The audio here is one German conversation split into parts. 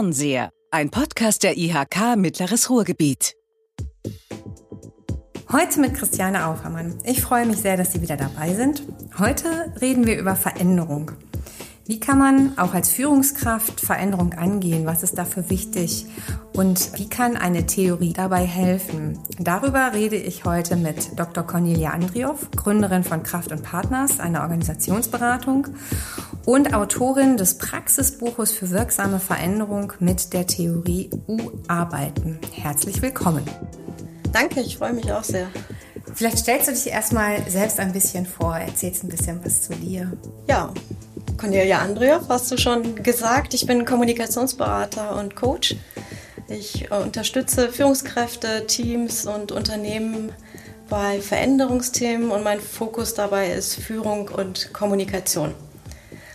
Fernseher, ein Podcast der IHK Mittleres Ruhrgebiet. Heute mit Christiane Aufermann. Ich freue mich sehr, dass Sie wieder dabei sind. Heute reden wir über Veränderung. Wie kann man auch als Führungskraft Veränderung angehen? Was ist dafür wichtig? Und wie kann eine Theorie dabei helfen? Darüber rede ich heute mit Dr. Cornelia Andrioff, Gründerin von Kraft und Partners, einer Organisationsberatung und Autorin des Praxisbuches für wirksame Veränderung mit der Theorie U-Arbeiten. Herzlich willkommen. Danke, ich freue mich auch sehr. Vielleicht stellst du dich erstmal selbst ein bisschen vor, erzählst ein bisschen was zu dir. Ja, Cornelia Andreev hast du schon gesagt. Ich bin Kommunikationsberater und Coach. Ich äh, unterstütze Führungskräfte, Teams und Unternehmen bei Veränderungsthemen und mein Fokus dabei ist Führung und Kommunikation.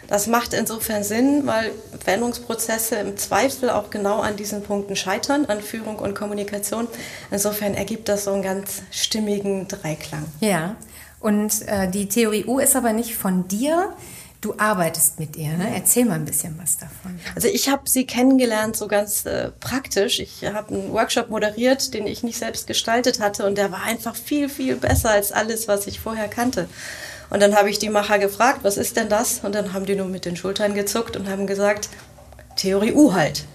Das macht insofern Sinn, weil Veränderungsprozesse im Zweifel auch genau an diesen Punkten scheitern, an Führung und Kommunikation. Insofern ergibt das so einen ganz stimmigen Dreiklang. Ja, und äh, die Theorie U ist aber nicht von dir. Du arbeitest mit ihr, ne? Erzähl mal ein bisschen was davon. Also ich habe sie kennengelernt so ganz äh, praktisch. Ich habe einen Workshop moderiert, den ich nicht selbst gestaltet hatte und der war einfach viel, viel besser als alles, was ich vorher kannte. Und dann habe ich die Macher gefragt, was ist denn das? Und dann haben die nur mit den Schultern gezuckt und haben gesagt, Theorie U halt.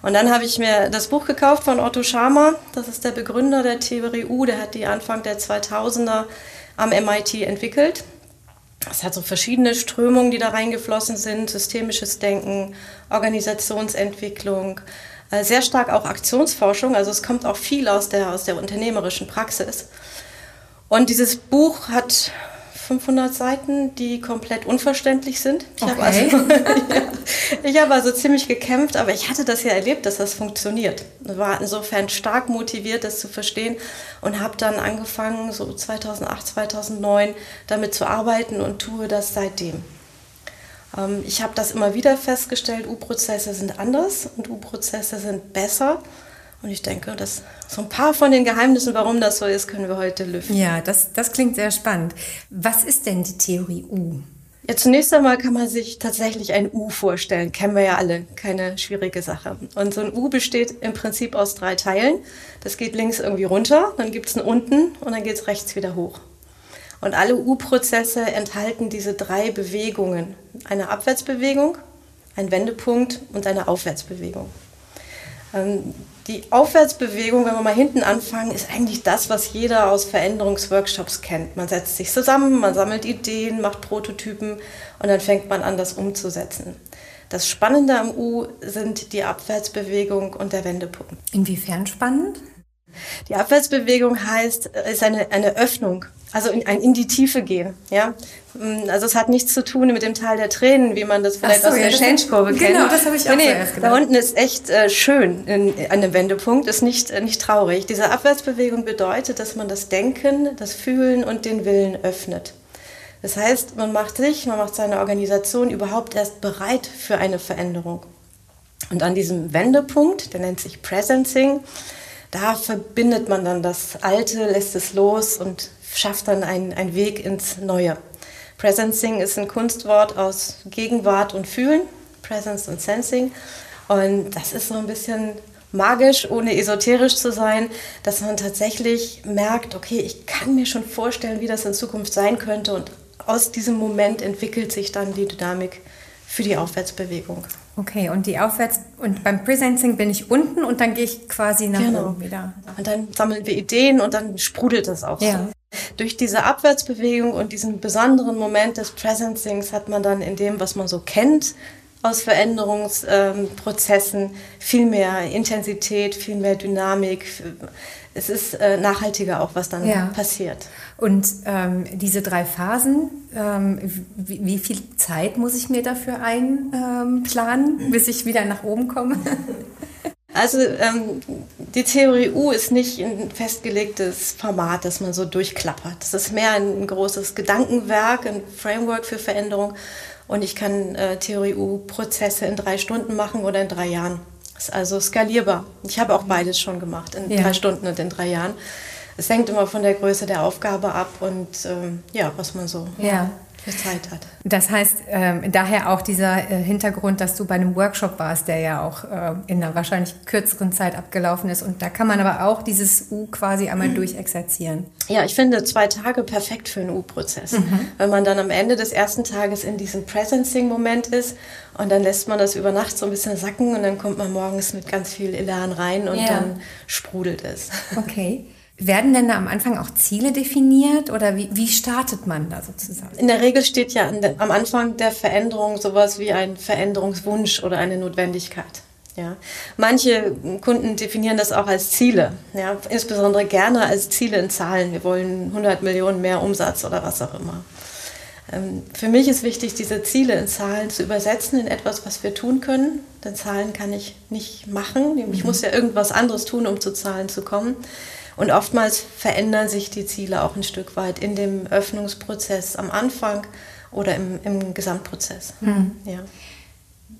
Und dann habe ich mir das Buch gekauft von Otto Schama. Das ist der Begründer der Theorie U. Der hat die Anfang der 2000er am MIT entwickelt. Es hat so verschiedene Strömungen, die da reingeflossen sind, systemisches Denken, Organisationsentwicklung, äh, sehr stark auch Aktionsforschung, also es kommt auch viel aus der, aus der unternehmerischen Praxis. Und dieses Buch hat 500 Seiten, die komplett unverständlich sind. Ich okay. habe also, ja, hab also ziemlich gekämpft, aber ich hatte das ja erlebt, dass das funktioniert. Ich war insofern stark motiviert, das zu verstehen und habe dann angefangen, so 2008, 2009, damit zu arbeiten und tue das seitdem. Ähm, ich habe das immer wieder festgestellt, U-Prozesse sind anders und U-Prozesse sind besser. Und ich denke, dass so ein paar von den Geheimnissen, warum das so ist, können wir heute lüften. Ja, das, das klingt sehr spannend. Was ist denn die Theorie U? Ja, zunächst einmal kann man sich tatsächlich ein U vorstellen. Kennen wir ja alle, keine schwierige Sache. Und so ein U besteht im Prinzip aus drei Teilen. Das geht links irgendwie runter, dann gibt es einen unten und dann geht es rechts wieder hoch. Und alle U-Prozesse enthalten diese drei Bewegungen. Eine Abwärtsbewegung, ein Wendepunkt und eine Aufwärtsbewegung. Die Aufwärtsbewegung, wenn wir mal hinten anfangen, ist eigentlich das, was jeder aus Veränderungsworkshops kennt. Man setzt sich zusammen, man sammelt Ideen, macht Prototypen und dann fängt man an, das umzusetzen. Das Spannende am U sind die Abwärtsbewegung und der Wendepunkt. Inwiefern spannend? Die Abwärtsbewegung heißt, ist eine, eine Öffnung, also in, ein in die Tiefe gehen. Ja? Mm, also es hat nichts zu tun mit dem Teil der Tränen, wie man das vielleicht so, aus der ja, Change-Kurve kennt. Genau, das habe ich auch nee, nee, gedacht. Da unten ist echt äh, schön in, an dem Wendepunkt, ist nicht, äh, nicht traurig. Diese Abwärtsbewegung bedeutet, dass man das Denken, das Fühlen und den Willen öffnet. Das heißt, man macht sich, man macht seine Organisation überhaupt erst bereit für eine Veränderung. Und an diesem Wendepunkt, der nennt sich Presencing, da verbindet man dann das Alte, lässt es los und schafft dann einen, einen Weg ins Neue. Presencing ist ein Kunstwort aus Gegenwart und Fühlen, Presence und Sensing. Und das ist so ein bisschen magisch, ohne esoterisch zu sein, dass man tatsächlich merkt, okay, ich kann mir schon vorstellen, wie das in Zukunft sein könnte. Und aus diesem Moment entwickelt sich dann die Dynamik für die Aufwärtsbewegung. Okay, und die Aufwärts und beim Presencing bin ich unten und dann gehe ich quasi nach genau. oben wieder. Und dann sammeln wir Ideen und dann sprudelt das auch. Ja. So. Durch diese Abwärtsbewegung und diesen besonderen Moment des Presencings hat man dann in dem, was man so kennt, aus Veränderungsprozessen viel mehr Intensität, viel mehr Dynamik. Es ist äh, nachhaltiger auch, was dann ja. passiert. Und ähm, diese drei Phasen, ähm, wie, wie, viel Zeit muss ich mir dafür einplanen, ähm, bis ich wieder nach oben komme? Also ähm, die Theorie U ist nicht ein festgelegtes Format, das man so durchklappert. Das ist mehr ein großes Gedankenwerk, ein Framework für Veränderung. Und ich kann äh, Theorie U-Prozesse in drei Stunden machen oder in drei Jahren. Ist also skalierbar. Ich habe auch beides schon gemacht, in ja. drei Stunden und in drei Jahren. es hängt immer von der Größe der Aufgabe ab und ähm, ja, was man so ja für Zeit hat. Das heißt, ähm, daher auch dieser äh, Hintergrund, dass du bei einem Workshop warst, der ja auch äh, in einer wahrscheinlich kürzeren Zeit abgelaufen ist. Und da kann man aber auch dieses U quasi einmal mhm. durchexerzieren. Ja, ich finde zwei Tage perfekt für einen U-Prozess. Mhm. Wenn man dann am Ende des ersten Tages in diesem Presencing-Moment ist und dann lässt man das über Nacht so ein bisschen sacken und dann kommt man morgens mit ganz viel Elan rein und ja. dann sprudelt es. Okay. Werden denn da am Anfang auch Ziele definiert oder wie, wie startet man da sozusagen? In der Regel steht ja am Anfang der Veränderung sowas wie ein Veränderungswunsch oder eine Notwendigkeit. Ja. Manche Kunden definieren das auch als Ziele, ja, insbesondere gerne als Ziele in Zahlen. Wir wollen 100 Millionen mehr Umsatz oder was auch immer. Ähm, für mich ist wichtig, diese Ziele in Zahlen zu übersetzen in etwas, was wir tun können. Denn Zahlen kann ich nicht machen. Ich mhm. muss ja irgendwas anderes tun, um zu Zahlen zu kommen. Und oftmals verändern sich die Ziele auch ein Stück weit in dem Öffnungsprozess am Anfang oder im, im Gesamtprozess. Mhm. Ja.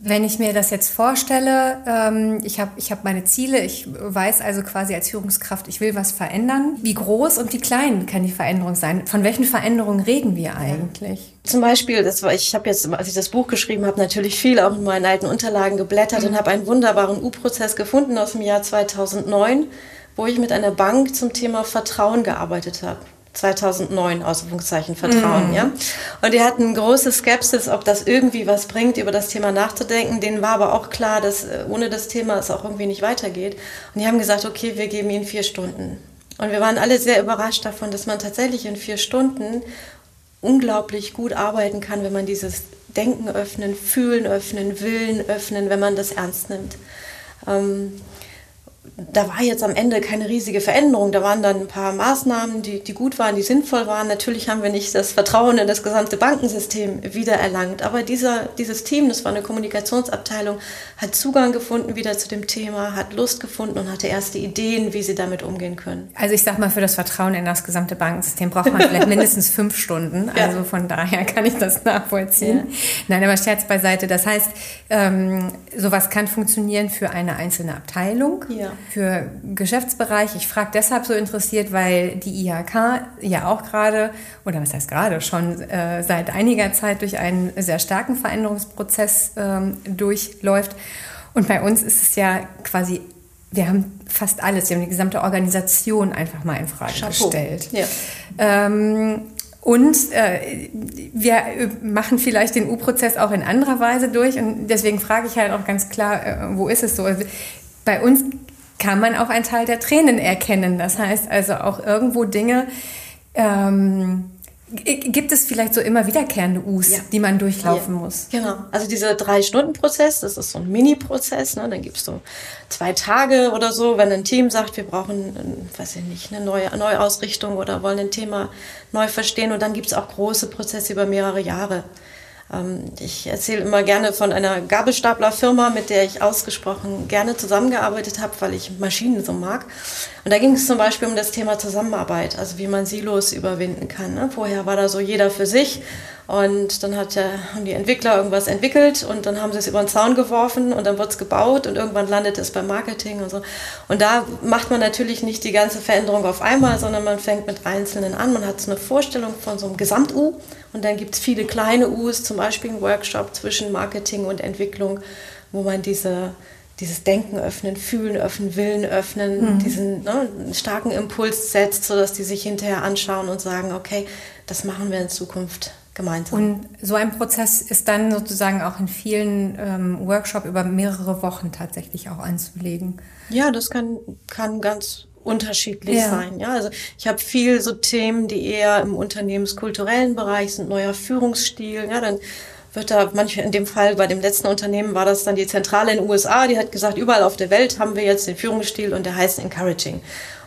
Wenn ich mir das jetzt vorstelle, ähm, ich habe ich hab meine Ziele, ich weiß also quasi als Führungskraft, ich will was verändern. Wie groß und wie klein kann die Veränderung sein? Von welchen Veränderungen reden wir eigentlich? Zum Beispiel, das war, ich habe jetzt, als ich das Buch geschrieben habe, natürlich viel auch in meinen alten Unterlagen geblättert mhm. und habe einen wunderbaren U-Prozess gefunden aus dem Jahr 2009 wo ich mit einer Bank zum Thema Vertrauen gearbeitet habe. 2009, Ausrufungszeichen Vertrauen, mhm. ja. Und die hatten große Skepsis, ob das irgendwie was bringt, über das Thema nachzudenken. Denen war aber auch klar, dass äh, ohne das Thema es auch irgendwie nicht weitergeht. Und die haben gesagt, okay, wir geben ihnen vier Stunden. Und wir waren alle sehr überrascht davon, dass man tatsächlich in vier Stunden unglaublich gut arbeiten kann, wenn man dieses Denken öffnen, Fühlen öffnen, Willen öffnen, wenn man das ernst nimmt. Ähm, da war jetzt am Ende keine riesige Veränderung. Da waren dann ein paar Maßnahmen, die, die gut waren, die sinnvoll waren. Natürlich haben wir nicht das Vertrauen in das gesamte Bankensystem wiedererlangt. Aber dieser, dieses Team, das war eine Kommunikationsabteilung, hat Zugang gefunden wieder zu dem Thema, hat Lust gefunden und hatte erste Ideen, wie sie damit umgehen können. Also ich sag mal, für das Vertrauen in das gesamte Bankensystem braucht man vielleicht mindestens fünf Stunden. Also ja. von daher kann ich das nachvollziehen. Ja. Nein, aber Scherz beiseite. Das heißt, ähm, sowas kann funktionieren für eine einzelne Abteilung. Ja für Geschäftsbereich. Ich frage deshalb so interessiert, weil die IHK ja auch gerade, oder was heißt gerade, schon äh, seit einiger Zeit durch einen sehr starken Veränderungsprozess ähm, durchläuft. Und bei uns ist es ja quasi, wir haben fast alles, wir haben die gesamte Organisation einfach mal in Frage Chapeau. gestellt. Ja. Ähm, und äh, wir machen vielleicht den U-Prozess auch in anderer Weise durch. Und deswegen frage ich halt auch ganz klar, äh, wo ist es so? Also bei uns kann man auch einen Teil der Tränen erkennen. Das heißt also auch irgendwo Dinge, ähm, Gibt es vielleicht so immer wiederkehrende Us, ja. die man durchlaufen ja. muss? Genau. Also dieser Drei-Stunden-Prozess, das ist so ein Mini-Prozess. Ne? Dann gibt es so zwei Tage oder so, wenn ein Team sagt, wir brauchen, weiß ich nicht, eine neue Neuausrichtung oder wollen ein Thema neu verstehen. Und dann gibt es auch große Prozesse über mehrere Jahre. Ähm, ich erzähle immer gerne von einer Gabelstaplerfirma, mit der ich ausgesprochen gerne zusammengearbeitet habe, weil ich Maschinen so mag. Und da ging es zum Beispiel um das Thema Zusammenarbeit, also wie man Silos überwinden kann. Ne? Vorher war da so jeder für sich und dann hat der, haben die Entwickler irgendwas entwickelt und dann haben sie es über den Zaun geworfen und dann wird es gebaut und irgendwann landet es beim Marketing und so. Und da macht man natürlich nicht die ganze Veränderung auf einmal, sondern man fängt mit Einzelnen an. Man hat so eine Vorstellung von so einem Gesamt-U und dann gibt es viele kleine U's, zum Beispiel ein Workshop zwischen Marketing und Entwicklung, wo man diese dieses Denken öffnen, Fühlen öffnen, Willen öffnen, mhm. diesen ne, starken Impuls setzt, sodass die sich hinterher anschauen und sagen, okay, das machen wir in Zukunft gemeinsam. Und so ein Prozess ist dann sozusagen auch in vielen ähm, Workshops über mehrere Wochen tatsächlich auch anzulegen. Ja, das kann, kann ganz unterschiedlich ja. sein. Ja, also ich habe viel so Themen, die eher im unternehmenskulturellen Bereich sind, neuer Führungsstil. Ja, dann wird da manchmal in dem Fall bei dem letzten Unternehmen war das dann die Zentrale in den USA, die hat gesagt, überall auf der Welt haben wir jetzt den Führungsstil und der heißt Encouraging.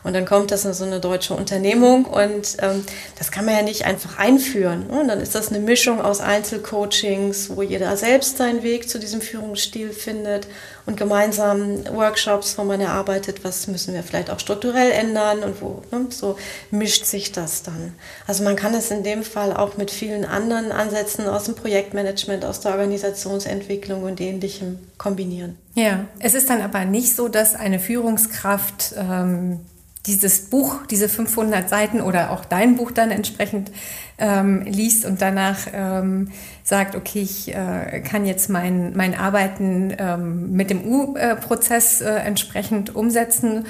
Und dann kommt das in so eine deutsche Unternehmung und ähm, das kann man ja nicht einfach einführen. Ne? Und dann ist das eine Mischung aus Einzelcoachings, wo jeder selbst seinen Weg zu diesem Führungsstil findet und gemeinsam Workshops, wo man erarbeitet, was müssen wir vielleicht auch strukturell ändern und wo ne? so mischt sich das dann. Also man kann es in dem Fall auch mit vielen anderen Ansätzen aus dem Projektmanagement, aus der Organisationsentwicklung und ähnlichem kombinieren. Ja, es ist dann aber nicht so, dass eine Führungskraft ähm dieses Buch, diese 500 Seiten oder auch dein Buch dann entsprechend ähm, liest und danach ähm, sagt, okay, ich äh, kann jetzt mein, mein Arbeiten ähm, mit dem U-Prozess äh, entsprechend umsetzen.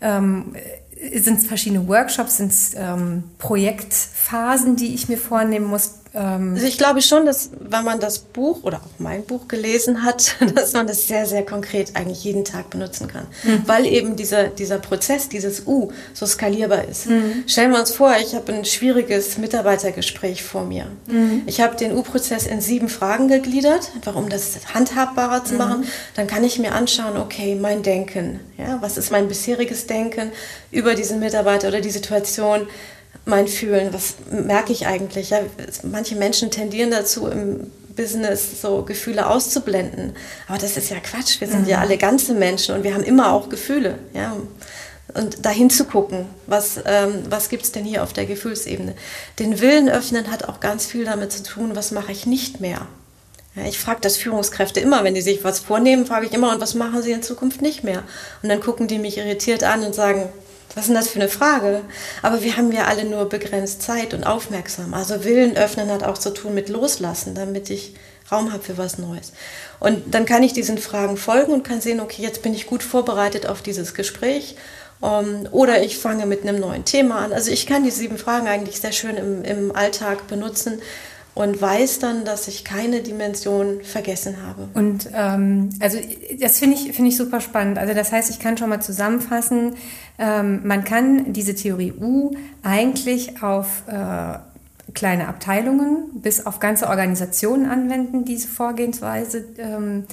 Ähm, sind es verschiedene Workshops, sind es ähm, Projektphasen, die ich mir vornehmen muss? Ähm also ich glaube schon, dass wenn man das Buch oder auch mein Buch gelesen hat, dass man das sehr, sehr konkret eigentlich jeden Tag benutzen kann. Mhm. Weil eben dieser, dieser Prozess, dieses U so skalierbar ist. Mhm. Stellen wir uns vor, ich habe ein schwieriges Mitarbeitergespräch vor mir. Mhm. Ich habe den U-Prozess in sieben Fragen gegliedert, einfach um das handhabbarer zu mhm. machen. Dann kann ich mir anschauen, okay, mein Denken, ja, was ist mein bisheriges Denken über diesen Mitarbeiter oder die Situation, mein Fühlen, was merke ich eigentlich? Ja, manche Menschen tendieren dazu, im Business so Gefühle auszublenden. Aber das ist ja Quatsch. Wir sind mhm. ja alle ganze Menschen und wir haben immer auch Gefühle. Ja. Und dahin zu gucken, was, ähm, was gibt es denn hier auf der Gefühlsebene? Den Willen öffnen hat auch ganz viel damit zu tun, was mache ich nicht mehr. Ja, ich frage das Führungskräfte immer, wenn die sich was vornehmen, frage ich immer, und was machen sie in Zukunft nicht mehr? Und dann gucken die mich irritiert an und sagen, was ist denn das für eine Frage? Aber wir haben ja alle nur begrenzt Zeit und aufmerksam. Also Willen öffnen hat auch zu tun mit Loslassen, damit ich Raum habe für was Neues. Und dann kann ich diesen Fragen folgen und kann sehen, okay, jetzt bin ich gut vorbereitet auf dieses Gespräch. Um, ähm, oder ich fange mit einem neuen Thema an. Also ich kann die sieben Fragen eigentlich sehr schön im, im Alltag benutzen und weiß dann, dass ich keine Dimension vergessen habe. Und ähm, also das finde ich, finde ich super spannend. Also das heißt, ich kann schon mal zusammenfassen, ähm, man kann diese Theorie U eigentlich auf äh, kleine Abteilungen bis auf ganze Organisationen anwenden, diese Vorgehensweise. Ähm,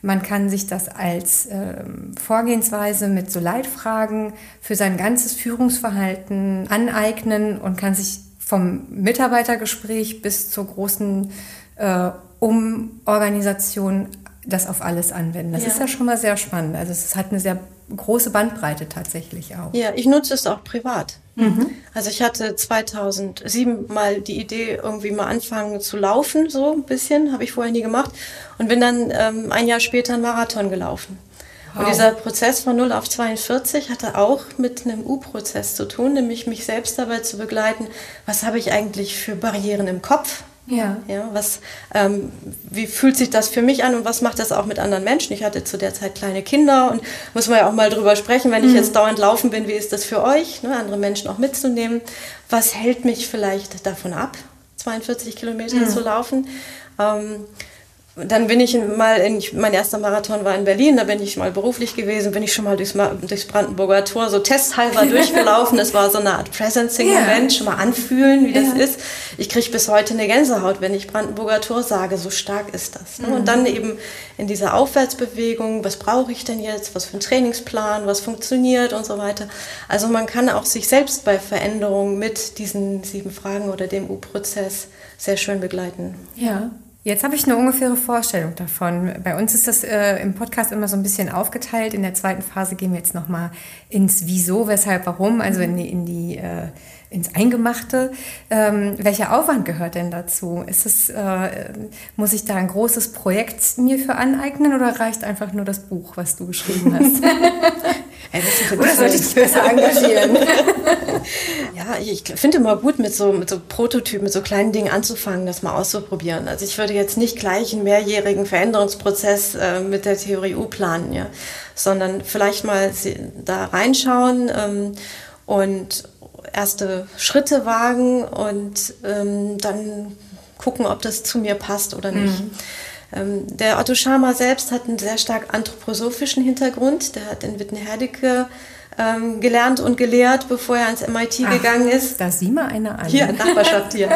man kann sich das als ähm, Vorgehensweise mit so Leitfragen für sein ganzes Führungsverhalten aneignen und kann sich vom Mitarbeitergespräch bis zur großen äh, Umorganisation das auf alles anwenden. Das ja. ist ja schon mal sehr spannend. Also es hat eine sehr große Bandbreite tatsächlich auch. Ja, ich nutze es auch privat. Mhm. Also ich hatte 2007 mal die Idee, irgendwie mal anfangen zu laufen, so ein bisschen, habe ich vorher nie gemacht und bin dann ähm, ein Jahr später einen Marathon gelaufen. Wow. Und dieser Prozess von 0 auf 42 hatte auch mit einem U-Prozess zu tun, nämlich mich selbst dabei zu begleiten, was habe ich eigentlich für Barrieren im Kopf? Ja. ja was, ähm, wie fühlt sich das für mich an und was macht das auch mit anderen Menschen? Ich hatte zu der Zeit kleine Kinder und muss man ja auch mal drüber sprechen, wenn mhm. ich jetzt dauernd laufen bin, wie ist das für euch, ne, andere Menschen auch mitzunehmen? Was hält mich vielleicht davon ab, 42 Kilometer mhm. zu laufen? Ähm, dann bin ich mal in, mein erster Marathon war in Berlin, da bin ich mal beruflich gewesen, bin ich schon mal durchs, durchs Brandenburger Tor so testhalber durchgelaufen. Das war so eine Art Presencing-Moment, schon mal anfühlen, wie das ist. Ich kriege bis heute eine Gänsehaut, wenn ich Brandenburger Tor sage, so stark ist das. Ne? Mhm. Und dann eben in dieser Aufwärtsbewegung, was brauche ich denn jetzt, was für ein Trainingsplan, was funktioniert und so weiter. Also man kann auch sich selbst bei Veränderungen mit diesen sieben Fragen oder dem U-Prozess sehr schön begleiten. Ja. Jetzt habe ich eine ungefähre Vorstellung davon. Bei uns ist das äh, im Podcast immer so ein bisschen aufgeteilt. In der zweiten Phase gehen wir jetzt nochmal ins Wieso, weshalb, warum, also in die, in die äh, ins Eingemachte. Ähm, welcher Aufwand gehört denn dazu? Ist es, äh, muss ich da ein großes Projekt mir für aneignen oder reicht einfach nur das Buch, was du geschrieben hast? oder sollte ich dich besser engagieren? ja, ich finde immer gut, mit so, mit so Prototypen, mit so kleinen Dingen anzufangen, das mal auszuprobieren. Also ich würde jetzt nicht gleich einen mehrjährigen Veränderungsprozess äh, mit der Theorie U planen, ja, sondern vielleicht mal da reinschauen ähm, und erste Schritte wagen und ähm, dann gucken, ob das zu mir passt oder nicht. Mhm. Ähm, der Otto Schama selbst hat einen sehr stark anthroposophischen Hintergrund. Der hat in Wittenherdecke ähm, gelernt und gelehrt, bevor er ans MIT Ach, gegangen ist. Da sieh mal eine an. Hier, Nachbarschaft hier.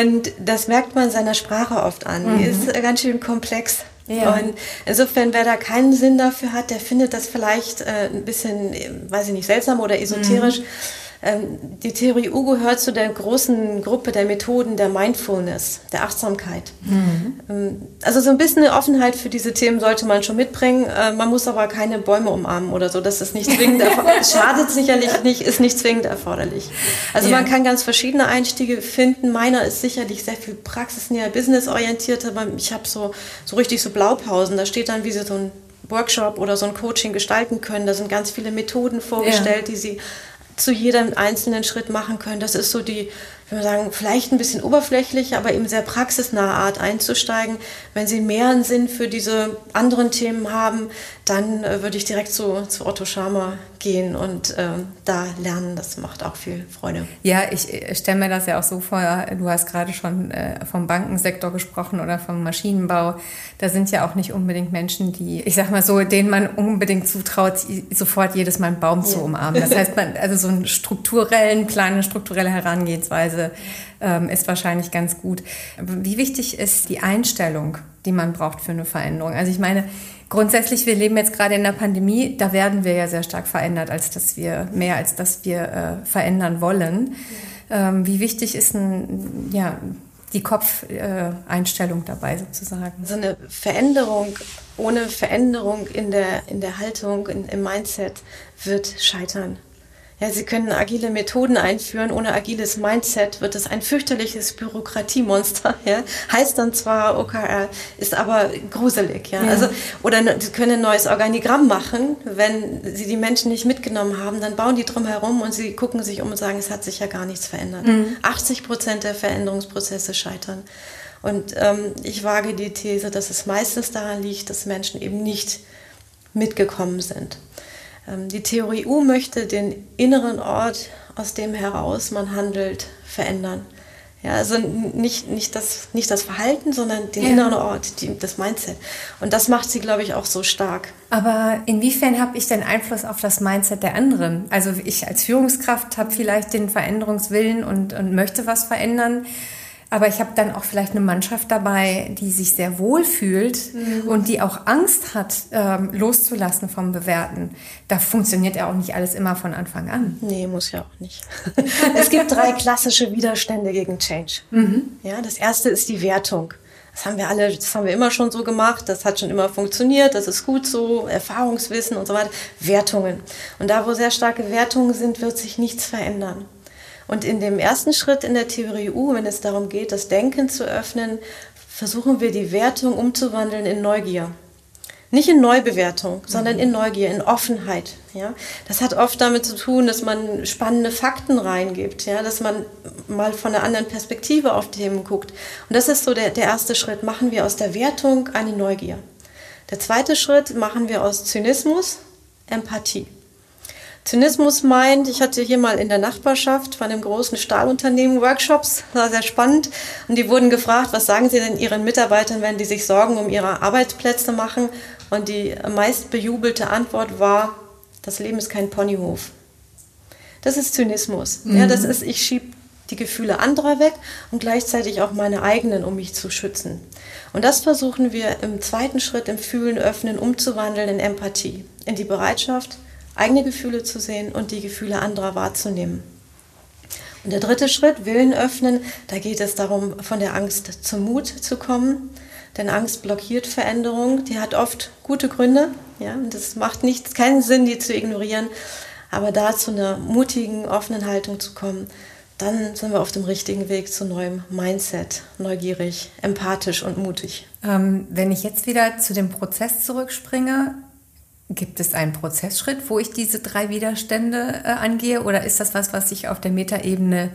und das merkt man seiner Sprache oft an. Mhm. Die ist ganz schön komplex. Ja. Und insofern, wer da keinen Sinn dafür hat, der findet das vielleicht äh, ein bisschen, weiß ich nicht, seltsam oder esoterisch. Mhm. Ähm, die Theorie U gehört zu der großen Gruppe der Methoden der Mindfulness, der Achtsamkeit. Mhm. Ähm, also so ein bisschen eine Offenheit für diese Themen sollte man schon mitbringen. Äh, man muss aber keine Bäume umarmen oder so. Das ist nicht zwingend schadet sicherlich nicht, ist nicht zwingend erforderlich. Also ja. man kann ganz verschiedene Einstiege finden. Meiner ist sicherlich sehr viel praxisnäher, businessorientiert, aber ich habe so, so richtig so Blaupausen. Da steht dann wie so ein Workshop oder so ein Coaching gestalten können. Da sind ganz viele Methoden vorgestellt, ja. die Sie zu jedem einzelnen Schritt machen können. Das ist so die, ich würde sagen, vielleicht ein bisschen oberflächlich, aber eben sehr praxisnahe Art einzusteigen. Wenn Sie mehr einen Sinn für diese anderen Themen haben, dann äh, würde ich direkt zu, zu Otto Scharmer gehen und äh, da lernen. Das macht auch viel Freude. Ja, ich, ich stelle mir das ja auch so vor, du hast gerade schon äh, vom Bankensektor gesprochen oder vom Maschinenbau. Da sind ja auch nicht unbedingt Menschen, die, ich sag mal so, denen man unbedingt zutraut, sofort jedes Mal einen Baum ja. zu umarmen. Das heißt, man, also so einen strukturellen, kleine strukturelle Herangehensweise ähm, ist wahrscheinlich ganz gut. Wie wichtig ist die Einstellung, die man braucht für eine Veränderung? Also ich meine, grundsätzlich, wir leben jetzt gerade in der Pandemie, da werden wir ja sehr stark verändert, als dass wir mehr als dass wir äh, verändern wollen. Ähm, wie wichtig ist ein, ja, die Kopfeinstellung äh, dabei sozusagen? So eine Veränderung ohne Veränderung in der, in der Haltung, in, im Mindset wird scheitern. Ja, Sie können agile Methoden einführen. Ohne agiles Mindset wird es ein fürchterliches Bürokratiemonster. Ja? Heißt dann zwar OKR, ist aber gruselig. Ja? ja. Also, oder Sie können ein neues Organigramm machen. Wenn Sie die Menschen nicht mitgenommen haben, dann bauen die drum herum und Sie gucken sich um und sagen, es hat sich ja gar nichts verändert. Mhm. 80 Prozent der Veränderungsprozesse scheitern. Und ähm, ich wage die These, dass es meistens daran liegt, dass Menschen eben nicht mitgekommen sind. Ähm, die Theorie U möchte den inneren Ort, aus dem heraus man handelt, verändern. Ja, also nicht, nicht, das, nicht das Verhalten, sondern den ja. inneren Ort, die, das Mindset. Und das macht sie, glaube ich, auch so stark. Aber inwiefern habe ich denn Einfluss auf das Mindset der anderen? Also ich als Führungskraft habe vielleicht den Veränderungswillen und, und möchte was verändern. Aber ich habe dann auch vielleicht eine Mannschaft dabei, die sich sehr wohl fühlt mhm. und die auch Angst hat, ähm, loszulassen vom Bewerten. Da funktioniert ja auch nicht alles immer von Anfang an. Nee, muss ja auch nicht. es gibt drei klassische Widerstände gegen Change. Mhm. Ja, das erste ist die Wertung. Das haben wir alle, das haben wir immer schon so gemacht, das hat schon immer funktioniert, das ist gut so, Erfahrungswissen und so weiter. Wertungen. Und da, wo sehr starke Wertungen sind, wird sich nichts verändern. Und in dem ersten Schritt in der Theorie U, wenn es darum geht, das Denken zu öffnen, versuchen wir die Wertung umzuwandeln in Neugier. Nicht in Neubewertung, sondern in Neugier, in Offenheit. Ja? Das hat oft damit zu tun, dass man spannende Fakten reingibt, ja? dass man mal von einer anderen Perspektive auf Themen guckt. Und das ist so der, der erste Schritt. Machen wir aus der Wertung eine Neugier. Der zweite Schritt machen wir aus Zynismus Empathie. Zynismus meint, ich hatte hier mal in der Nachbarschaft von einem großen Stahlunternehmen Workshops, war sehr spannend. Und die wurden gefragt, was sagen Sie denn Ihren Mitarbeitern, wenn die sich Sorgen um ihre Arbeitsplätze machen? Und die meist bejubelte Antwort war, das Leben ist kein Ponyhof. Das ist Zynismus. Mhm. Ja, das ist, ich schiebe die Gefühle anderer weg und gleichzeitig auch meine eigenen, um mich zu schützen. Und das versuchen wir im zweiten Schritt im Fühlen, Öffnen umzuwandeln in Empathie, in die Bereitschaft, eigene Gefühle zu sehen und die Gefühle anderer wahrzunehmen. Und der dritte Schritt, Willen öffnen, da geht es darum, von der Angst zum Mut zu kommen. Denn Angst blockiert Veränderung, die hat oft gute Gründe. Ja, und es macht nicht, keinen Sinn, die zu ignorieren. Aber da zu einer mutigen, offenen Haltung zu kommen, dann sind wir auf dem richtigen Weg zu neuem Mindset, neugierig, empathisch und mutig. Ähm, wenn ich jetzt wieder zu dem Prozess zurückspringe, Gibt es einen Prozessschritt, wo ich diese drei Widerstände äh, angehe oder ist das was, was ich auf der Metaebene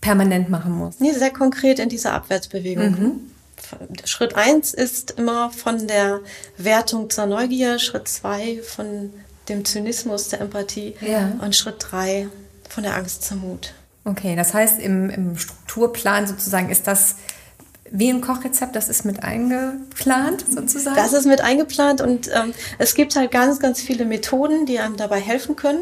permanent machen muss? Nee, sehr konkret in dieser Abwärtsbewegung. Mhm. Schritt eins ist immer von der Wertung zur Neugier, Schritt zwei von dem Zynismus der Empathie ja. und Schritt drei von der Angst zum Mut. Okay, das heißt, im, im Strukturplan sozusagen ist das wie ein Kochrezept, das ist mit eingeplant sozusagen? Das ist mit eingeplant und ähm, es gibt halt ganz, ganz viele Methoden, die einem dabei helfen können.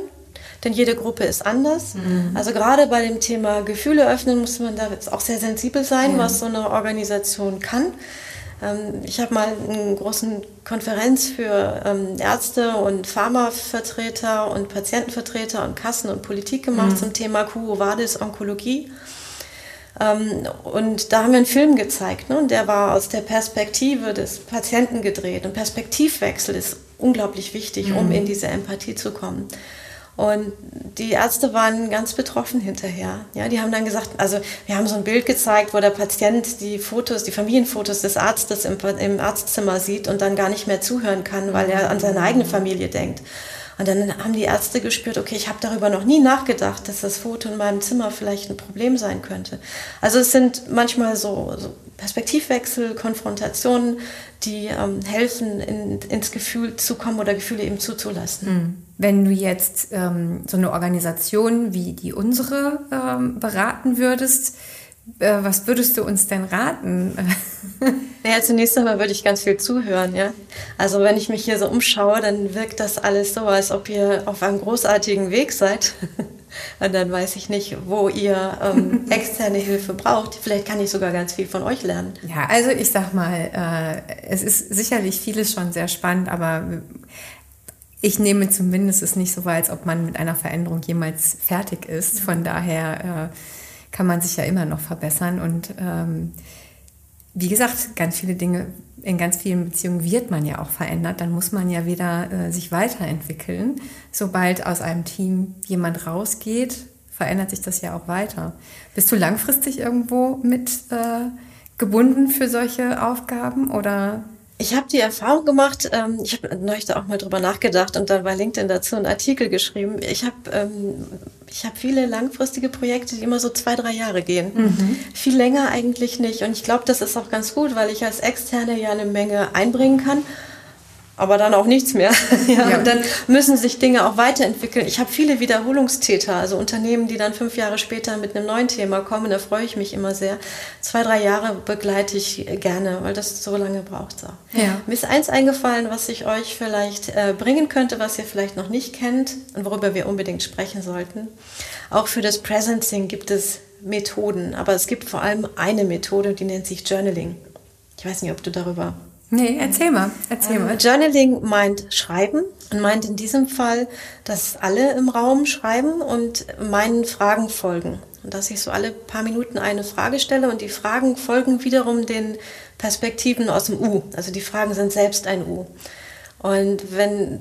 Denn jede Gruppe ist anders. Mhm. Also gerade bei dem Thema Gefühle öffnen muss man da jetzt auch sehr sensibel sein, ja. was so eine Organisation kann. Ähm, ich habe mal eine große Konferenz für ähm, Ärzte und Pharmavertreter und Patientenvertreter und Kassen und Politik gemacht mhm. zum Thema Quo Vadis Onkologie. Ähm, und da haben wir einen Film gezeigt, ne? und der war aus der Perspektive des Patienten gedreht. Und Perspektivwechsel ist unglaublich wichtig, mhm. um in diese Empathie zu kommen. Und die Ärzte waren ganz betroffen hinterher. Ja, die haben dann gesagt, also wir haben so ein Bild gezeigt, wo der Patient die Fotos, die Familienfotos des Arztes im, im Arztzimmer sieht und dann gar nicht mehr zuhören kann, weil er an seine eigene Familie denkt. Und dann haben die Ärzte gespürt, okay, ich habe darüber noch nie nachgedacht, dass das Foto in meinem Zimmer vielleicht ein Problem sein könnte. Also es sind manchmal so, so Perspektivwechsel, Konfrontationen, die ähm, helfen, in, ins Gefühl zu kommen oder Gefühle eben zuzulassen. Hm. Wenn du jetzt ähm, so eine Organisation wie die unsere ähm, beraten würdest, was würdest du uns denn raten? Naja, zunächst einmal würde ich ganz viel zuhören, ja. Also wenn ich mich hier so umschaue, dann wirkt das alles so, als ob ihr auf einem großartigen Weg seid. Und dann weiß ich nicht, wo ihr ähm, externe Hilfe braucht. Vielleicht kann ich sogar ganz viel von euch lernen. Ja, also ich sag mal, äh, es ist sicherlich vieles schon sehr spannend, aber ich nehme zumindest es nicht so wahr, als ob man mit einer Veränderung jemals fertig ist. Von daher äh, kann man sich ja immer noch verbessern. Und ähm, wie gesagt, ganz viele Dinge, in ganz vielen Beziehungen wird man ja auch verändert. Dann muss man ja wieder äh, sich weiterentwickeln. Sobald aus einem Team jemand rausgeht, verändert sich das ja auch weiter. Bist du langfristig irgendwo mit äh, gebunden für solche Aufgaben oder ich habe die Erfahrung gemacht, ähm, ich habe neulich da auch mal drüber nachgedacht und dann bei LinkedIn dazu einen Artikel geschrieben. Ich habe ähm, ich hab viele langfristige Projekte, die immer so zwei, drei Jahre gehen. Mhm. Viel länger eigentlich nicht. Und ich glaube, das ist auch ganz gut, weil ich als Externe ja eine Menge einbringen kann aber dann auch nichts mehr. ja, ja. Und dann müssen sich Dinge auch weiterentwickeln. Ich habe viele Wiederholungstäter, also Unternehmen, die dann fünf Jahre später mit einem neuen Thema kommen. Da freue ich mich immer sehr. Zwei, drei Jahre begleite ich gerne, weil das so lange braucht. So. Ja. Mir ist eins eingefallen, was ich euch vielleicht äh, bringen könnte, was ihr vielleicht noch nicht kennt und worüber wir unbedingt sprechen sollten. Auch für das Presencing gibt es Methoden, aber es gibt vor allem eine Methode, die nennt sich Journaling. Ich weiß nicht, ob du darüber Nee, erzähl mal, erzähl mal. Journaling meint Schreiben und meint in diesem Fall, dass alle im Raum schreiben und meinen Fragen folgen. Und dass ich so alle paar Minuten eine Frage stelle und die Fragen folgen wiederum den Perspektiven aus dem U. Also die Fragen sind selbst ein U. Und wenn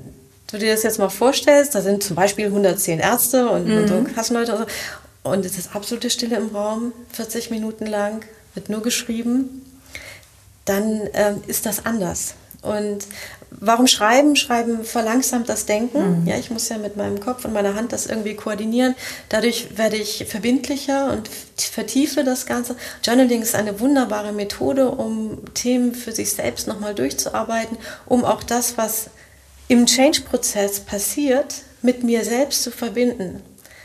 du dir das jetzt mal vorstellst, da sind zum Beispiel 110 Ärzte und, mhm. und so Kassenleute und so, und es ist absolute Stille im Raum, 40 Minuten lang, wird nur geschrieben dann ähm, ist das anders. Und warum schreiben? Schreiben verlangsamt das Denken. Mhm. Ja, ich muss ja mit meinem Kopf und meiner Hand das irgendwie koordinieren. Dadurch werde ich verbindlicher und vertiefe das Ganze. Journaling ist eine wunderbare Methode, um Themen für sich selbst nochmal durchzuarbeiten, um auch das, was im Change-Prozess passiert, mit mir selbst zu verbinden.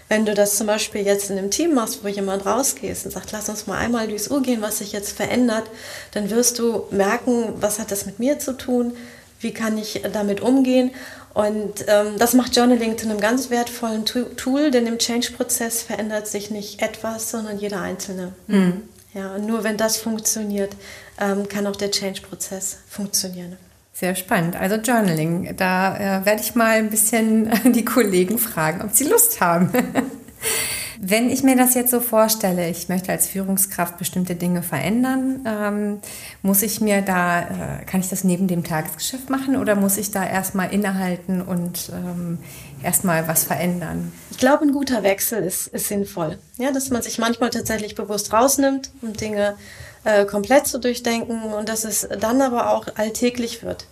Wenn du das zum Beispiel jetzt in einem Team machst, wo jemand rausgehst und sagt, lass uns mal einmal durchs Uhr gehen, was sich jetzt verändert, dann wirst du merken, was hat das mit mir zu tun, wie kann ich damit umgehen. Und ähm, das macht Journaling zu einem ganz wertvollen Tool, denn im Change-Prozess verändert sich nicht etwas, sondern jeder Einzelne. Mhm. Ja, und nur wenn das funktioniert, ähm, kann auch der Change-Prozess funktionieren. Sehr spannend. Also Journaling, da äh, werde ich mal ein bisschen die Kollegen fragen, ob sie Lust haben. Wenn ich mir das jetzt so vorstelle, ich möchte als Führungskraft bestimmte Dinge verändern, ähm, muss ich mir da, äh, kann ich das neben dem Tagesgeschäft machen oder muss ich da erstmal innehalten und ähm, erstmal was verändern? Ich glaube, ein guter Wechsel ist, ist sinnvoll. Ja, dass man sich manchmal tatsächlich bewusst rausnimmt, um Dinge äh, komplett zu durchdenken und dass es dann aber auch alltäglich wird.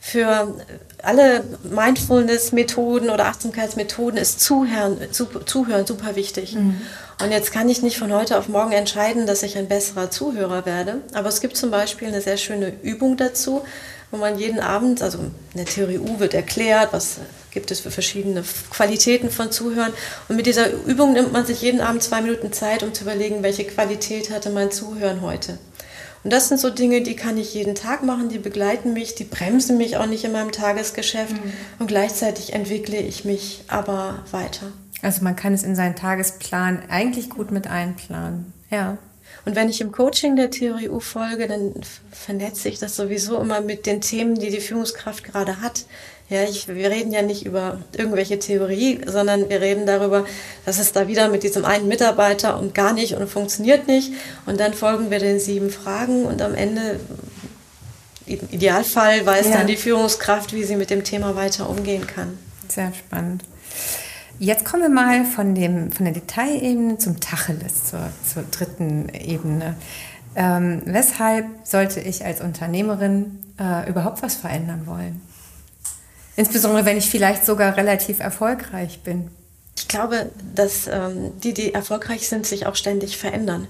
Für alle Mindfulness-Methoden oder Achtsamkeitsmethoden ist Zuhören super, Zuhören super wichtig. Mhm. Und jetzt kann ich nicht von heute auf morgen entscheiden, dass ich ein besserer Zuhörer werde. Aber es gibt zum Beispiel eine sehr schöne Übung dazu, wo man jeden Abend, also in der Theorie U wird erklärt, was gibt es für verschiedene Qualitäten von Zuhören. Und mit dieser Übung nimmt man sich jeden Abend zwei Minuten Zeit, um zu überlegen, welche Qualität hatte mein Zuhören heute. Und das sind so Dinge, die kann ich jeden Tag machen, die begleiten mich, die bremsen mich auch nicht in meinem Tagesgeschäft mhm. und gleichzeitig entwickle ich mich aber weiter. Also man kann es in seinen Tagesplan eigentlich gut mit einplanen. Ja. Und wenn ich im Coaching der Theorie U folge, dann vernetze ich das sowieso immer mit den Themen, die die Führungskraft gerade hat. Ja, ich, wir reden ja nicht über irgendwelche Theorie, sondern wir reden darüber, dass es da wieder mit diesem einen Mitarbeiter und gar nicht und funktioniert nicht. Und dann folgen wir den sieben Fragen und am Ende, im Idealfall, weiß ja. dann die Führungskraft, wie sie mit dem Thema weiter umgehen kann. Sehr spannend. Jetzt kommen wir mal von, dem, von der Detailebene zum Tacheles, zur, zur dritten Ebene. Ähm, weshalb sollte ich als Unternehmerin äh, überhaupt was verändern wollen? Insbesondere wenn ich vielleicht sogar relativ erfolgreich bin. Ich glaube, dass ähm, die, die erfolgreich sind, sich auch ständig verändern.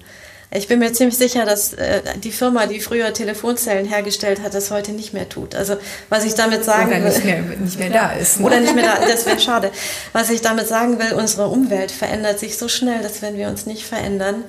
Ich bin mir ziemlich sicher, dass äh, die Firma, die früher Telefonzellen hergestellt hat, das heute nicht mehr tut. Also was ich damit sagen Oder will, nicht mehr, nicht mehr da ist. Ne? Oder nicht mehr da, das wäre schade. Was ich damit sagen will, unsere Umwelt verändert sich so schnell, dass wenn wir uns nicht verändern,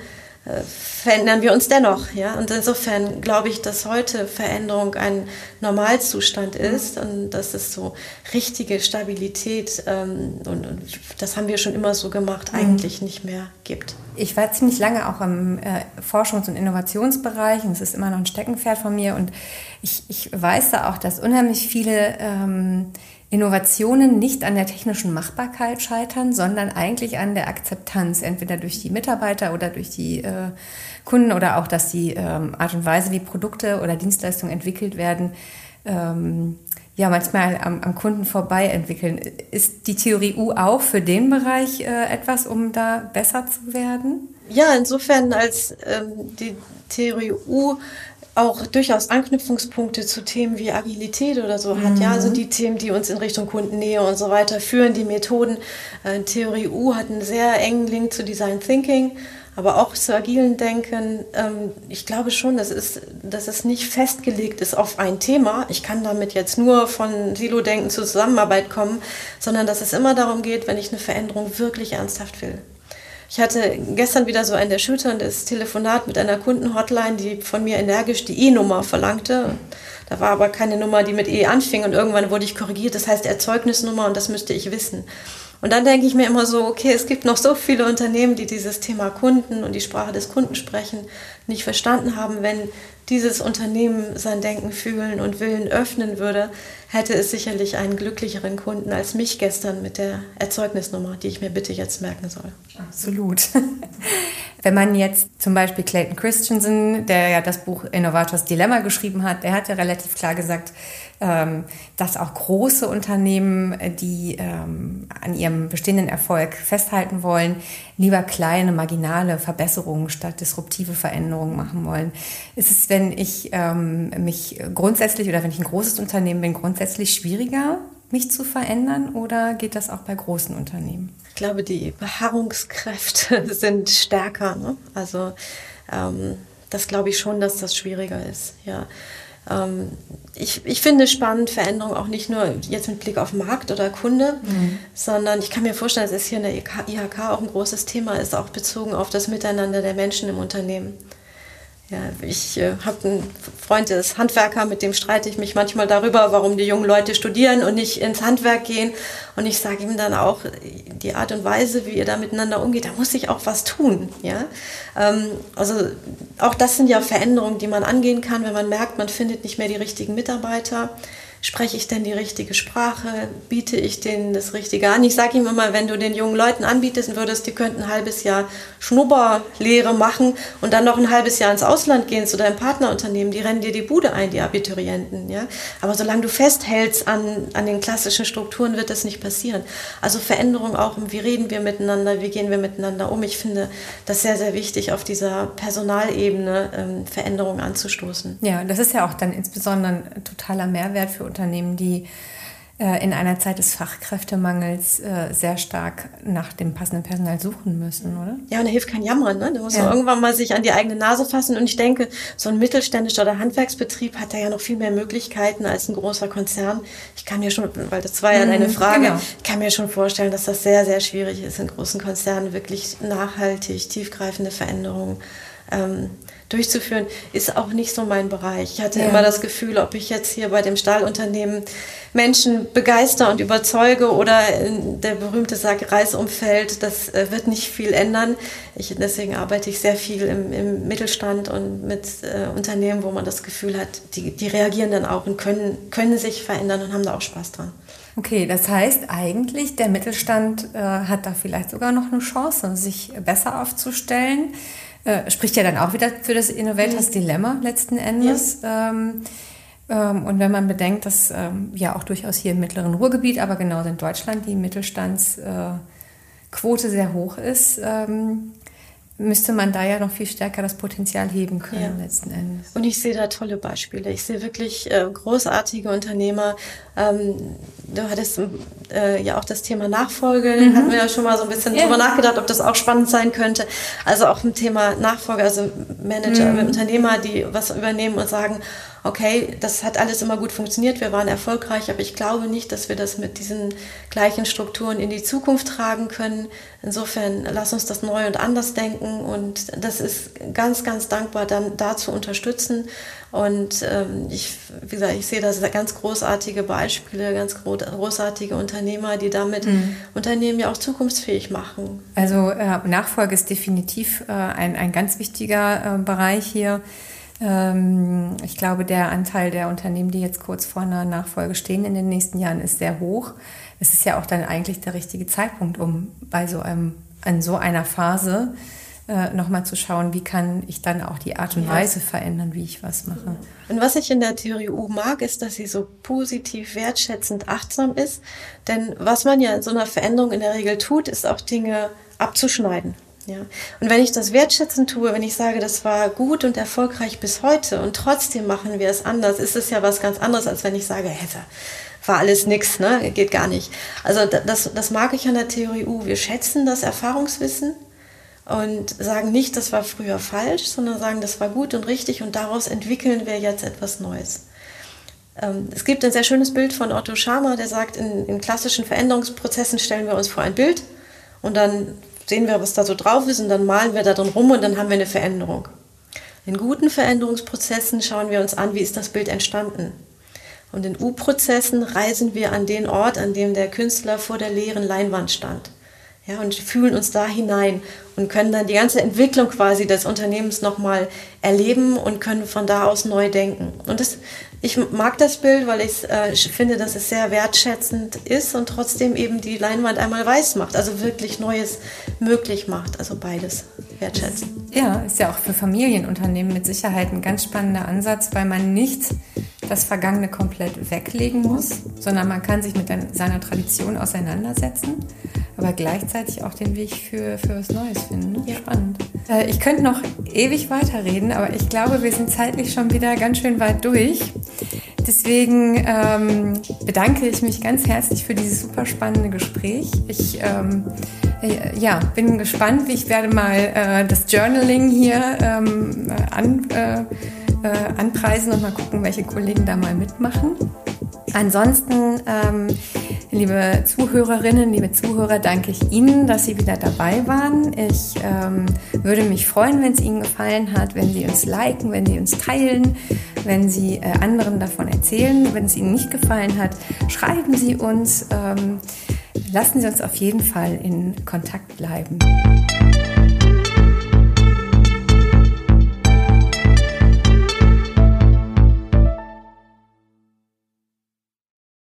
verändern wir uns dennoch. Ja? Und insofern glaube ich, dass heute Veränderung ein Normalzustand ist und dass es so richtige Stabilität, ähm, und, und, das haben wir schon immer so gemacht, mhm. eigentlich nicht mehr gibt. Ich war ziemlich lange auch im äh, Forschungs- und Innovationsbereich und es ist immer noch ein Steckenpferd von mir und ich, ich weiß da auch, dass unheimlich viele ähm, Innovationen nicht an der technischen Machbarkeit scheitern, sondern eigentlich an der Akzeptanz, entweder durch die Mitarbeiter oder durch die äh, Kunden oder auch, dass die ähm, Art und Weise, wie Produkte oder Dienstleistungen entwickelt werden, ähm, ja manchmal am, am, Kunden vorbei entwickeln. Ist die Theorie U auch für den Bereich äh, etwas, um da besser zu werden? Ja, insofern als ähm, die Theorie U auch durchaus Anknüpfungspunkte zu Themen wie Agilität oder so hat. Mhm. Ja, also die Themen, die uns in Richtung Kundennähe und so weiter führen, die Methoden. Äh, Theorie U hat einen sehr engen Link zu Design Thinking, aber auch zu agilen Denken. Ähm, ich glaube schon, dass es, dass es nicht festgelegt ist auf ein Thema. Ich kann damit jetzt nur von Silo-Denken zu Zusammenarbeit kommen, sondern dass es immer darum geht, wenn ich eine Veränderung wirklich ernsthaft will. Ich hatte gestern wieder so ein erschütterndes Telefonat mit einer Kundenhotline, die von mir energisch die E-Nummer verlangte. Da war aber keine Nummer, die mit E anfing und irgendwann wurde ich korrigiert. Das heißt Erzeugnisnummer und das müsste ich wissen. Und dann denke ich mir immer so, okay, es gibt noch so viele Unternehmen, die dieses Thema Kunden und die Sprache des Kunden sprechen, nicht verstanden haben. Wenn dieses Unternehmen sein Denken, Fühlen und Willen öffnen würde, hätte es sicherlich einen glücklicheren Kunden als mich gestern mit der Erzeugnisnummer, die ich mir bitte jetzt merken soll. Absolut. Wenn man jetzt zum Beispiel Clayton Christensen, der ja das Buch Innovators Dilemma geschrieben hat, der hat ja relativ klar gesagt, ähm, dass auch große Unternehmen, die ähm, an ihrem bestehenden Erfolg festhalten wollen, lieber kleine, marginale Verbesserungen statt disruptive Veränderungen machen wollen. Ist es, wenn ich ähm, mich grundsätzlich oder wenn ich ein großes Unternehmen bin, grundsätzlich schwieriger, mich zu verändern oder geht das auch bei großen Unternehmen? Ich glaube, die Beharrungskräfte sind stärker. Ne? Also ähm, das glaube ich schon, dass das schwieriger ist. Ja. Ähm, ich, ich finde spannend Veränderung auch nicht nur jetzt mit Blick auf Markt oder Kunde, mhm. sondern ich kann mir vorstellen, dass es hier in der IHK auch ein großes Thema ist, auch bezogen auf das Miteinander der Menschen im Unternehmen. Ja, ich äh, habe einen Freund, der ist Handwerker, mit dem streite ich mich manchmal darüber, warum die jungen Leute studieren und nicht ins Handwerk gehen. Und ich sage ihm dann auch, die Art und Weise, wie ihr da miteinander umgeht, da muss ich auch was tun. Ja? Ähm, also auch das sind ja Veränderungen, die man angehen kann, wenn man merkt, man findet nicht mehr die richtigen Mitarbeiter spreche ich denn die richtige Sprache? Biete ich denen das Richtige an? Ich sage ihm immer, wenn du den jungen Leuten anbieten würdest, die könnten ein halbes Jahr Schnupperlehre machen und dann noch ein halbes Jahr ins Ausland gehen zu deinem Partnerunternehmen, die rennen dir die Bude ein, die Abiturienten. Ja? Aber solange du festhältst an, an den klassischen Strukturen, wird das nicht passieren. Also Veränderung auch, wie reden wir miteinander, wie gehen wir miteinander um. Ich finde das sehr, sehr wichtig, auf dieser Personalebene ähm, Veränderungen anzustoßen. Ja, das ist ja auch dann insbesondere ein totaler Mehrwert für Unternehmen, die äh, in einer Zeit des Fachkräftemangels äh, sehr stark nach dem passenden Personal suchen müssen, oder? Ja, und da hilft kein Jammern. Ne? Da muss ja. man irgendwann mal sich an die eigene Nase fassen. Und ich denke, so ein mittelständischer oder Handwerksbetrieb hat da ja noch viel mehr Möglichkeiten als ein großer Konzern. Ich kann mir schon, weil das war ja deine mhm, Frage, genau. ich kann mir schon vorstellen, dass das sehr, sehr schwierig ist, in großen Konzernen wirklich nachhaltig, tiefgreifende Veränderungen ähm, durchzuführen, ist auch nicht so mein Bereich. Ich hatte ja. immer das Gefühl, ob ich jetzt hier bei dem Stahlunternehmen Menschen begeister und überzeuge oder der berühmte Sack Reisumfeld, das äh, wird nicht viel ändern. Ich, deswegen arbeite ich sehr viel im, im Mittelstand und mit äh, Unternehmen, wo man das Gefühl hat, die, die reagieren dann auch und können, können sich verändern und haben da auch Spaß dran. Okay, das heißt eigentlich, der Mittelstand äh, hat da vielleicht sogar noch eine Chance, sich besser aufzustellen. Äh, spricht ja dann auch wieder für das Innovators mhm. Dilemma letzten Endes. Ja. Ähm, ähm, und wenn man bedenkt, dass ähm, ja auch durchaus hier im mittleren Ruhrgebiet, aber genauso in Deutschland die Mittelstandsquote äh, sehr hoch ist, ähm, müsste man da ja noch viel stärker das Potenzial heben können ja. letzten Endes. Und ich sehe da tolle Beispiele. Ich sehe wirklich äh, großartige Unternehmer. Ähm, du hattest äh, ja auch das Thema Nachfolge, mhm. hatten wir ja schon mal so ein bisschen ja. drüber nachgedacht, ob das auch spannend sein könnte. Also auch ein Thema Nachfolge, also Manager, mhm. Unternehmer, die was übernehmen und sagen, okay, das hat alles immer gut funktioniert, wir waren erfolgreich, aber ich glaube nicht, dass wir das mit diesen gleichen Strukturen in die Zukunft tragen können. Insofern lass uns das neu und anders denken und das ist ganz, ganz dankbar, dann da zu unterstützen. Und ähm, ich, wie gesagt, ich sehe da ganz großartige Beispiele, ganz großartige Unternehmer, die damit mhm. Unternehmen ja auch zukunftsfähig machen. Also äh, Nachfolge ist definitiv äh, ein, ein ganz wichtiger äh, Bereich hier. Ähm, ich glaube, der Anteil der Unternehmen, die jetzt kurz vor einer Nachfolge stehen in den nächsten Jahren, ist sehr hoch. Es ist ja auch dann eigentlich der richtige Zeitpunkt, um bei so einem, an so einer Phase äh, nochmal zu schauen, wie kann ich dann auch die Art und Weise verändern, wie ich was mache. Und was ich in der Theorie U mag, ist, dass sie so positiv, wertschätzend, achtsam ist. Denn was man ja in so einer Veränderung in der Regel tut, ist auch Dinge abzuschneiden. Ja. Und wenn ich das wertschätzend tue, wenn ich sage, das war gut und erfolgreich bis heute und trotzdem machen wir es anders, ist es ja was ganz anderes, als wenn ich sage, hey, war alles nix, ne? geht gar nicht. Also das, das mag ich an der Theorie U. Wir schätzen das Erfahrungswissen und sagen nicht, das war früher falsch, sondern sagen, das war gut und richtig und daraus entwickeln wir jetzt etwas Neues. Ähm, es gibt ein sehr schönes Bild von Otto Schama, der sagt, in, in klassischen Veränderungsprozessen stellen wir uns vor ein Bild und dann sehen wir, was da so drauf ist und dann malen wir da drin rum und dann haben wir eine Veränderung. In guten Veränderungsprozessen schauen wir uns an, wie ist das Bild entstanden. Und in U-Prozessen reisen wir an den Ort, an dem der Künstler vor der leeren Leinwand stand. Ja, und fühlen uns da hinein und können dann die ganze Entwicklung quasi des Unternehmens nochmal erleben und können von da aus neu denken. Und das ich mag das Bild, weil ich äh, finde, dass es sehr wertschätzend ist und trotzdem eben die Leinwand einmal weiß macht, also wirklich Neues möglich macht. Also beides wertschätzen. Ja, ist ja auch für Familienunternehmen mit Sicherheit ein ganz spannender Ansatz, weil man nicht das Vergangene komplett weglegen muss, sondern man kann sich mit seiner Tradition auseinandersetzen, aber gleichzeitig auch den Weg für, für was Neues finden. Ja. Spannend. Äh, ich könnte noch ewig weiterreden, aber ich glaube, wir sind zeitlich schon wieder ganz schön weit durch. Deswegen ähm, bedanke ich mich ganz herzlich für dieses super spannende Gespräch. Ich ähm, äh, ja, bin gespannt, ich werde mal äh, das Journaling hier ähm, an, äh, äh, anpreisen und mal gucken, welche Kollegen da mal mitmachen. Ansonsten, ähm, liebe Zuhörerinnen, liebe Zuhörer, danke ich Ihnen, dass Sie wieder dabei waren. Ich ähm, würde mich freuen, wenn es Ihnen gefallen hat, wenn Sie uns liken, wenn Sie uns teilen, wenn Sie äh, anderen davon erzählen. Wenn es Ihnen nicht gefallen hat, schreiben Sie uns. Ähm, lassen Sie uns auf jeden Fall in Kontakt bleiben.